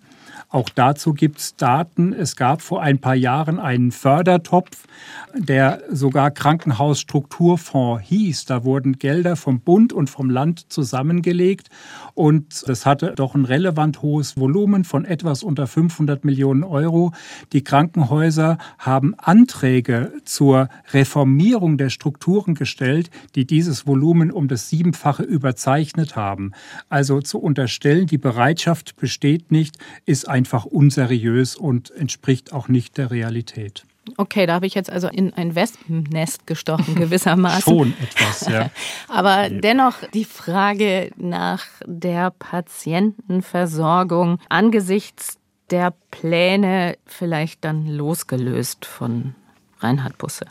Auch dazu gibt es Daten. Es gab vor ein paar Jahren einen Fördertopf, der sogar Krankenhausstrukturfonds hieß. Da wurden Gelder vom Bund und vom Land zusammengelegt und das hatte doch ein relevant hohes Volumen von etwas unter 500 Millionen Euro. Die Krankenhäuser haben Anträge zur Reformierung der Strukturen gestellt, die dieses Volumen um das Siebenfache überzeichnet haben. Also zu unterstellen, die Bereitschaft besteht nicht, ist ein einfach unseriös und entspricht auch nicht der Realität. Okay, da habe ich jetzt also in ein Wespennest gestochen, gewissermaßen. Schon etwas, ja. Aber dennoch die Frage nach der Patientenversorgung angesichts der Pläne vielleicht dann losgelöst von Reinhard Busse.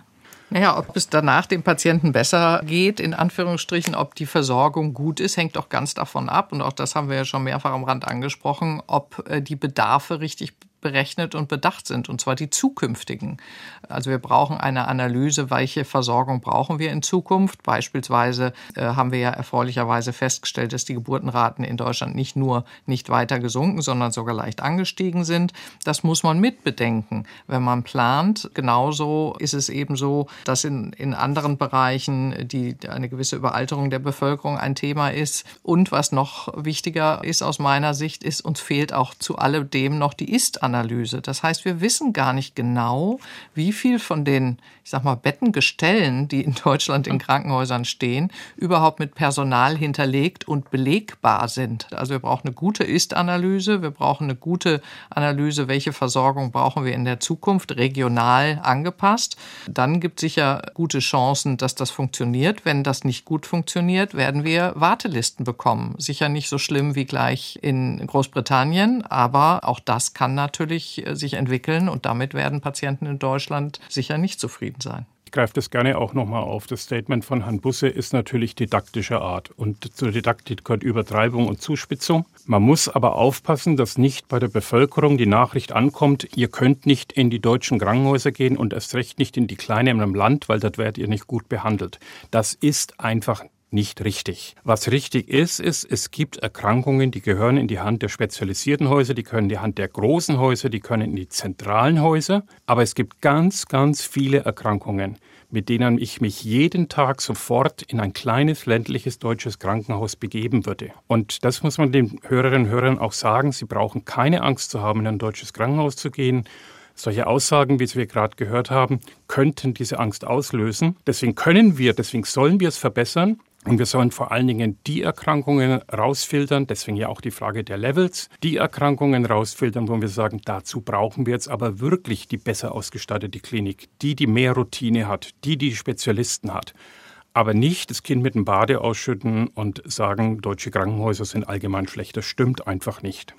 Naja, ob es danach dem Patienten besser geht, in Anführungsstrichen, ob die Versorgung gut ist, hängt doch ganz davon ab. Und auch das haben wir ja schon mehrfach am Rand angesprochen, ob äh, die Bedarfe richtig berechnet und bedacht sind, und zwar die zukünftigen. Also wir brauchen eine Analyse, welche Versorgung brauchen wir in Zukunft. Beispielsweise äh, haben wir ja erfreulicherweise festgestellt, dass die Geburtenraten in Deutschland nicht nur nicht weiter gesunken, sondern sogar leicht angestiegen sind. Das muss man mitbedenken, wenn man plant. Genauso ist es eben so, dass in, in anderen Bereichen die, eine gewisse Überalterung der Bevölkerung ein Thema ist. Und was noch wichtiger ist aus meiner Sicht, ist, uns fehlt auch zu alledem noch die Ist- Ist-Analyse. Das heißt, wir wissen gar nicht genau, wie viel von den, ich sag mal, Bettengestellen, die in Deutschland in Krankenhäusern stehen, überhaupt mit Personal hinterlegt und belegbar sind. Also wir brauchen eine gute Ist-Analyse, wir brauchen eine gute Analyse, welche Versorgung brauchen wir in der Zukunft, regional angepasst. Dann gibt es sicher gute Chancen, dass das funktioniert. Wenn das nicht gut funktioniert, werden wir Wartelisten bekommen. Sicher nicht so schlimm wie gleich in Großbritannien, aber auch das kann natürlich äh, sich entwickeln und damit werden Patienten in Deutschland sicher nicht zufrieden sein. Ich greife das gerne auch nochmal auf. Das Statement von Herrn Busse ist natürlich didaktischer Art. Und zur Didaktik gehört Übertreibung und Zuspitzung. Man muss aber aufpassen, dass nicht bei der Bevölkerung die Nachricht ankommt, ihr könnt nicht in die deutschen Krankenhäuser gehen und erst recht nicht in die kleinen im Land, weil dort werdet ihr nicht gut behandelt. Das ist einfach nicht richtig. Was richtig ist, ist, es gibt Erkrankungen, die gehören in die Hand der spezialisierten Häuser, die können in die Hand der großen Häuser, die können in die zentralen Häuser. Aber es gibt ganz, ganz viele Erkrankungen, mit denen ich mich jeden Tag sofort in ein kleines ländliches deutsches Krankenhaus begeben würde. Und das muss man den Hörerinnen und Hörern auch sagen. Sie brauchen keine Angst zu haben, in ein deutsches Krankenhaus zu gehen. Solche Aussagen, wie wir gerade gehört haben, könnten diese Angst auslösen. Deswegen können wir, deswegen sollen wir es verbessern. Und wir sollen vor allen Dingen die Erkrankungen rausfiltern, deswegen ja auch die Frage der Levels, die Erkrankungen rausfiltern, wo wir sagen, dazu brauchen wir jetzt aber wirklich die besser ausgestattete Klinik, die, die mehr Routine hat, die, die Spezialisten hat aber nicht das Kind mit dem Bade ausschütten und sagen, deutsche Krankenhäuser sind allgemein schlecht. Das stimmt einfach nicht.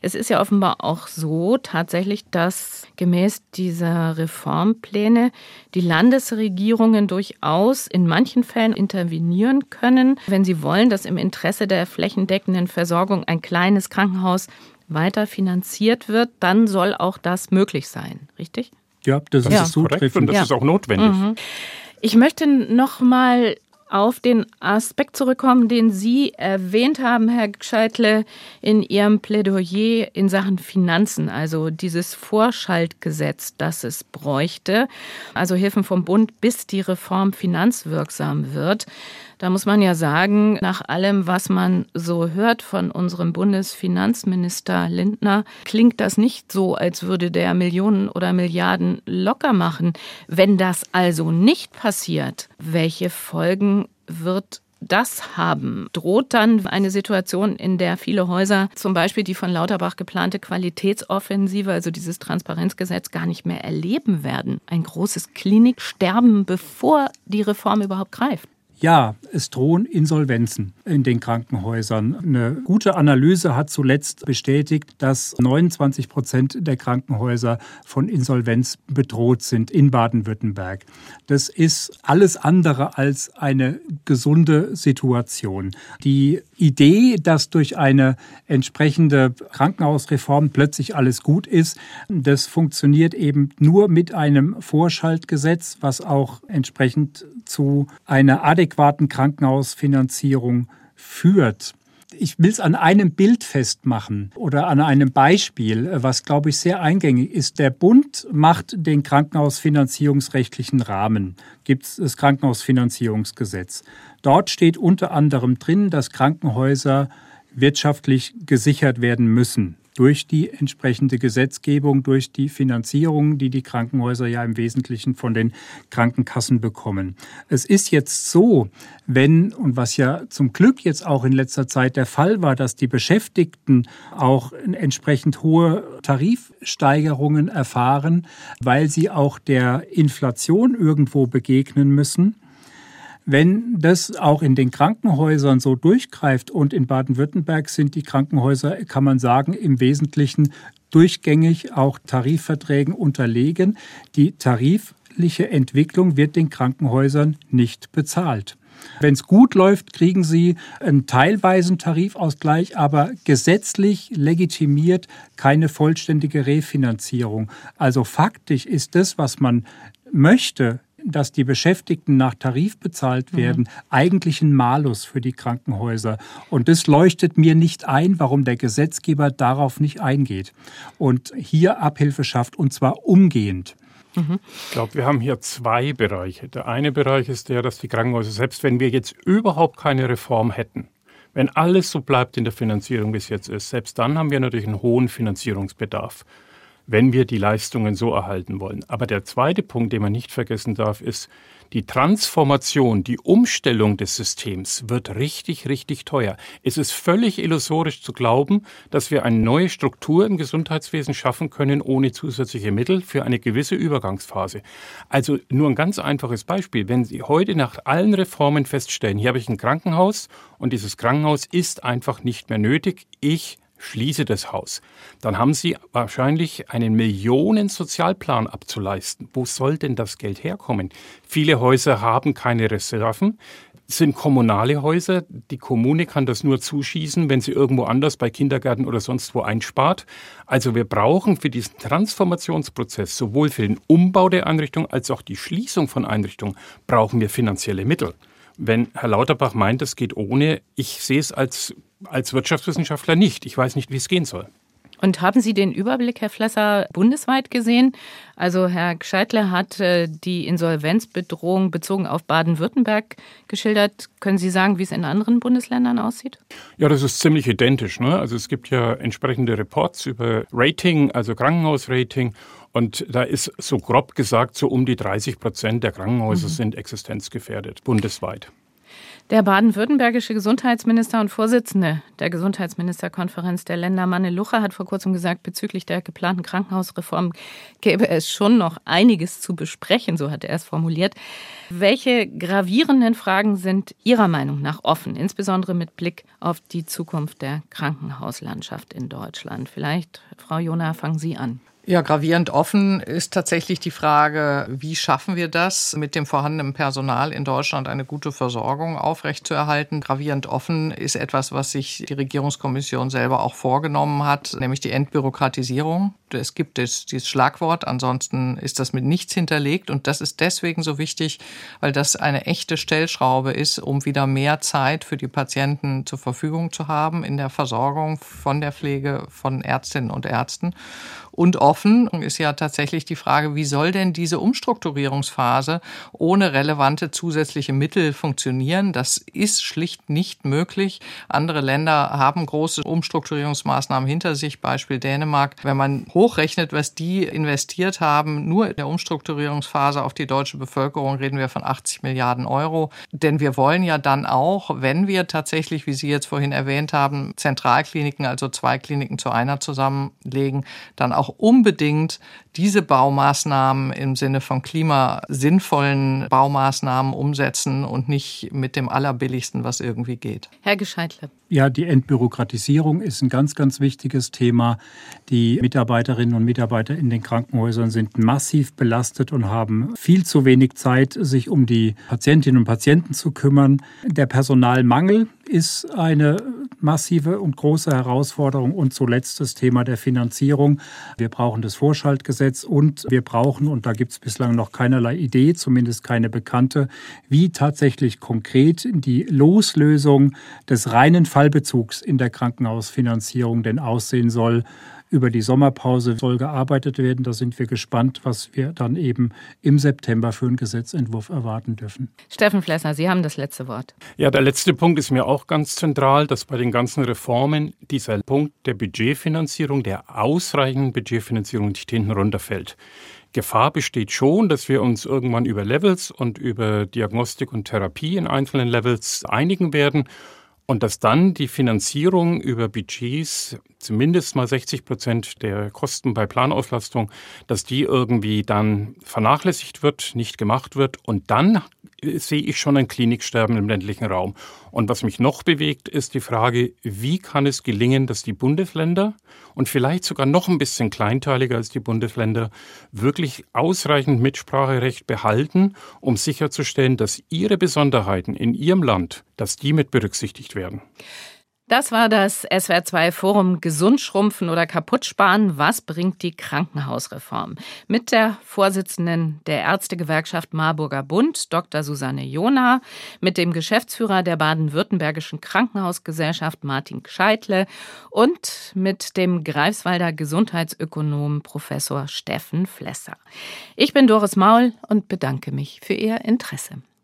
Es ist ja offenbar auch so tatsächlich, dass gemäß dieser Reformpläne die Landesregierungen durchaus in manchen Fällen intervenieren können, wenn sie wollen, dass im Interesse der flächendeckenden Versorgung ein kleines Krankenhaus weiter finanziert wird, dann soll auch das möglich sein, richtig? Ja, das, das ist zutreffend und das ja. ist auch notwendig. Mhm. Ich möchte noch mal auf den Aspekt zurückkommen, den Sie erwähnt haben, Herr Gscheitle, in Ihrem Plädoyer in Sachen Finanzen, also dieses Vorschaltgesetz, das es bräuchte, also Hilfen vom Bund, bis die Reform finanzwirksam wird. Da muss man ja sagen, nach allem, was man so hört von unserem Bundesfinanzminister Lindner, klingt das nicht so, als würde der Millionen oder Milliarden locker machen. Wenn das also nicht passiert, welche Folgen wird das haben, droht dann eine Situation, in der viele Häuser zum Beispiel die von Lauterbach geplante Qualitätsoffensive, also dieses Transparenzgesetz, gar nicht mehr erleben werden. Ein großes Kliniksterben, bevor die Reform überhaupt greift. Ja, es drohen Insolvenzen in den Krankenhäusern. Eine gute Analyse hat zuletzt bestätigt, dass 29 Prozent der Krankenhäuser von Insolvenz bedroht sind in Baden-Württemberg. Das ist alles andere als eine gesunde Situation. Die Idee, dass durch eine entsprechende Krankenhausreform plötzlich alles gut ist, das funktioniert eben nur mit einem Vorschaltgesetz, was auch entsprechend zu einer adäquaten Krankenhausfinanzierung führt. Ich will es an einem Bild festmachen oder an einem Beispiel, was, glaube ich, sehr eingängig ist. Der Bund macht den Krankenhausfinanzierungsrechtlichen Rahmen, gibt es das Krankenhausfinanzierungsgesetz. Dort steht unter anderem drin, dass Krankenhäuser wirtschaftlich gesichert werden müssen durch die entsprechende Gesetzgebung, durch die Finanzierung, die die Krankenhäuser ja im Wesentlichen von den Krankenkassen bekommen. Es ist jetzt so, wenn, und was ja zum Glück jetzt auch in letzter Zeit der Fall war, dass die Beschäftigten auch entsprechend hohe Tarifsteigerungen erfahren, weil sie auch der Inflation irgendwo begegnen müssen, wenn das auch in den Krankenhäusern so durchgreift und in Baden-Württemberg sind die Krankenhäuser, kann man sagen, im Wesentlichen durchgängig auch Tarifverträgen unterlegen. Die tarifliche Entwicklung wird den Krankenhäusern nicht bezahlt. Wenn es gut läuft, kriegen sie einen teilweisen Tarifausgleich, aber gesetzlich legitimiert keine vollständige Refinanzierung. Also faktisch ist das, was man möchte, dass die Beschäftigten nach Tarif bezahlt mhm. werden, mhm. eigentlich ein Malus für die Krankenhäuser. Und das leuchtet mir nicht ein, warum der Gesetzgeber darauf nicht eingeht und hier Abhilfe schafft, und zwar umgehend. Mhm. Ich glaube, wir haben hier zwei Bereiche. Der eine Bereich ist der, dass die Krankenhäuser, selbst wenn wir jetzt überhaupt keine Reform hätten, wenn alles so bleibt in der Finanzierung, wie es jetzt ist, selbst dann haben wir natürlich einen hohen Finanzierungsbedarf wenn wir die Leistungen so erhalten wollen. Aber der zweite Punkt, den man nicht vergessen darf, ist, die Transformation, die Umstellung des Systems wird richtig, richtig teuer. Es ist völlig illusorisch zu glauben, dass wir eine neue Struktur im Gesundheitswesen schaffen können ohne zusätzliche Mittel für eine gewisse Übergangsphase. Also nur ein ganz einfaches Beispiel. Wenn Sie heute nach allen Reformen feststellen, hier habe ich ein Krankenhaus und dieses Krankenhaus ist einfach nicht mehr nötig, ich schließe das Haus, dann haben Sie wahrscheinlich einen Millionen Sozialplan abzuleisten. Wo soll denn das Geld herkommen? Viele Häuser haben keine Reserven sind kommunale Häuser. Die Kommune kann das nur zuschießen, wenn sie irgendwo anders bei Kindergärten oder sonst wo einspart. Also wir brauchen für diesen Transformationsprozess sowohl für den Umbau der Einrichtung als auch die Schließung von Einrichtungen brauchen wir finanzielle Mittel. Wenn Herr Lauterbach meint, es geht ohne, ich sehe es als als Wirtschaftswissenschaftler nicht. Ich weiß nicht, wie es gehen soll. Und haben Sie den Überblick, Herr Flesser, bundesweit gesehen? Also Herr Gscheidle hat äh, die Insolvenzbedrohung bezogen auf Baden-Württemberg geschildert. Können Sie sagen, wie es in anderen Bundesländern aussieht? Ja, das ist ziemlich identisch. Ne? Also es gibt ja entsprechende Reports über Rating, also Krankenhausrating. Und da ist so grob gesagt, so um die 30 Prozent der Krankenhäuser mhm. sind existenzgefährdet, bundesweit. Der baden-württembergische Gesundheitsminister und Vorsitzende der Gesundheitsministerkonferenz der Länder Manne Lucha hat vor kurzem gesagt, bezüglich der geplanten Krankenhausreform gäbe es schon noch einiges zu besprechen, so hat er es formuliert. Welche gravierenden Fragen sind Ihrer Meinung nach offen, insbesondere mit Blick auf die Zukunft der Krankenhauslandschaft in Deutschland? Vielleicht, Frau Jona, fangen Sie an. Ja, gravierend offen ist tatsächlich die Frage, wie schaffen wir das, mit dem vorhandenen Personal in Deutschland eine gute Versorgung aufrechtzuerhalten. Gravierend offen ist etwas, was sich die Regierungskommission selber auch vorgenommen hat, nämlich die Entbürokratisierung. Es gibt dieses Schlagwort, ansonsten ist das mit nichts hinterlegt und das ist deswegen so wichtig, weil das eine echte Stellschraube ist, um wieder mehr Zeit für die Patienten zur Verfügung zu haben in der Versorgung von der Pflege von Ärztinnen und Ärzten. Und offen ist ja tatsächlich die Frage, wie soll denn diese Umstrukturierungsphase ohne relevante zusätzliche Mittel funktionieren? Das ist schlicht nicht möglich. Andere Länder haben große Umstrukturierungsmaßnahmen hinter sich, Beispiel Dänemark. Wenn man hochrechnet, was die investiert haben, nur in der Umstrukturierungsphase auf die deutsche Bevölkerung, reden wir von 80 Milliarden Euro. Denn wir wollen ja dann auch, wenn wir tatsächlich, wie Sie jetzt vorhin erwähnt haben, Zentralkliniken, also zwei Kliniken zu einer zusammenlegen, dann auch auch unbedingt diese Baumaßnahmen im Sinne von klimasinnvollen Baumaßnahmen umsetzen und nicht mit dem allerbilligsten, was irgendwie geht. Herr Gescheitle. Ja, die Entbürokratisierung ist ein ganz, ganz wichtiges Thema. Die Mitarbeiterinnen und Mitarbeiter in den Krankenhäusern sind massiv belastet und haben viel zu wenig Zeit, sich um die Patientinnen und Patienten zu kümmern. Der Personalmangel ist eine massive und große Herausforderung. Und zuletzt das Thema der Finanzierung. Wir brauchen das Vorschaltgesetz und wir brauchen, und da gibt es bislang noch keinerlei Idee, zumindest keine bekannte, wie tatsächlich konkret die Loslösung des reinen Fallbezugs in der Krankenhausfinanzierung denn aussehen soll. Über die Sommerpause soll gearbeitet werden. Da sind wir gespannt, was wir dann eben im September für einen Gesetzentwurf erwarten dürfen. Steffen Flessner, Sie haben das letzte Wort. Ja, der letzte Punkt ist mir auch ganz zentral, dass bei den ganzen Reformen dieser Punkt der Budgetfinanzierung, der ausreichenden Budgetfinanzierung nicht hinten runterfällt. Gefahr besteht schon, dass wir uns irgendwann über Levels und über Diagnostik und Therapie in einzelnen Levels einigen werden und dass dann die Finanzierung über Budgets, zumindest mal 60 Prozent der Kosten bei Planauslastung, dass die irgendwie dann vernachlässigt wird, nicht gemacht wird. Und dann sehe ich schon ein Kliniksterben im ländlichen Raum. Und was mich noch bewegt, ist die Frage, wie kann es gelingen, dass die Bundesländer und vielleicht sogar noch ein bisschen kleinteiliger als die Bundesländer wirklich ausreichend Mitspracherecht behalten, um sicherzustellen, dass ihre Besonderheiten in ihrem Land, dass die mit berücksichtigt werden. Das war das SWR2 Forum Gesund schrumpfen oder kaputt sparen. Was bringt die Krankenhausreform? Mit der Vorsitzenden der Ärztegewerkschaft Marburger Bund, Dr. Susanne Jona, mit dem Geschäftsführer der baden-württembergischen Krankenhausgesellschaft Martin Scheitle und mit dem Greifswalder Gesundheitsökonom Professor Steffen Flesser. Ich bin Doris Maul und bedanke mich für Ihr Interesse.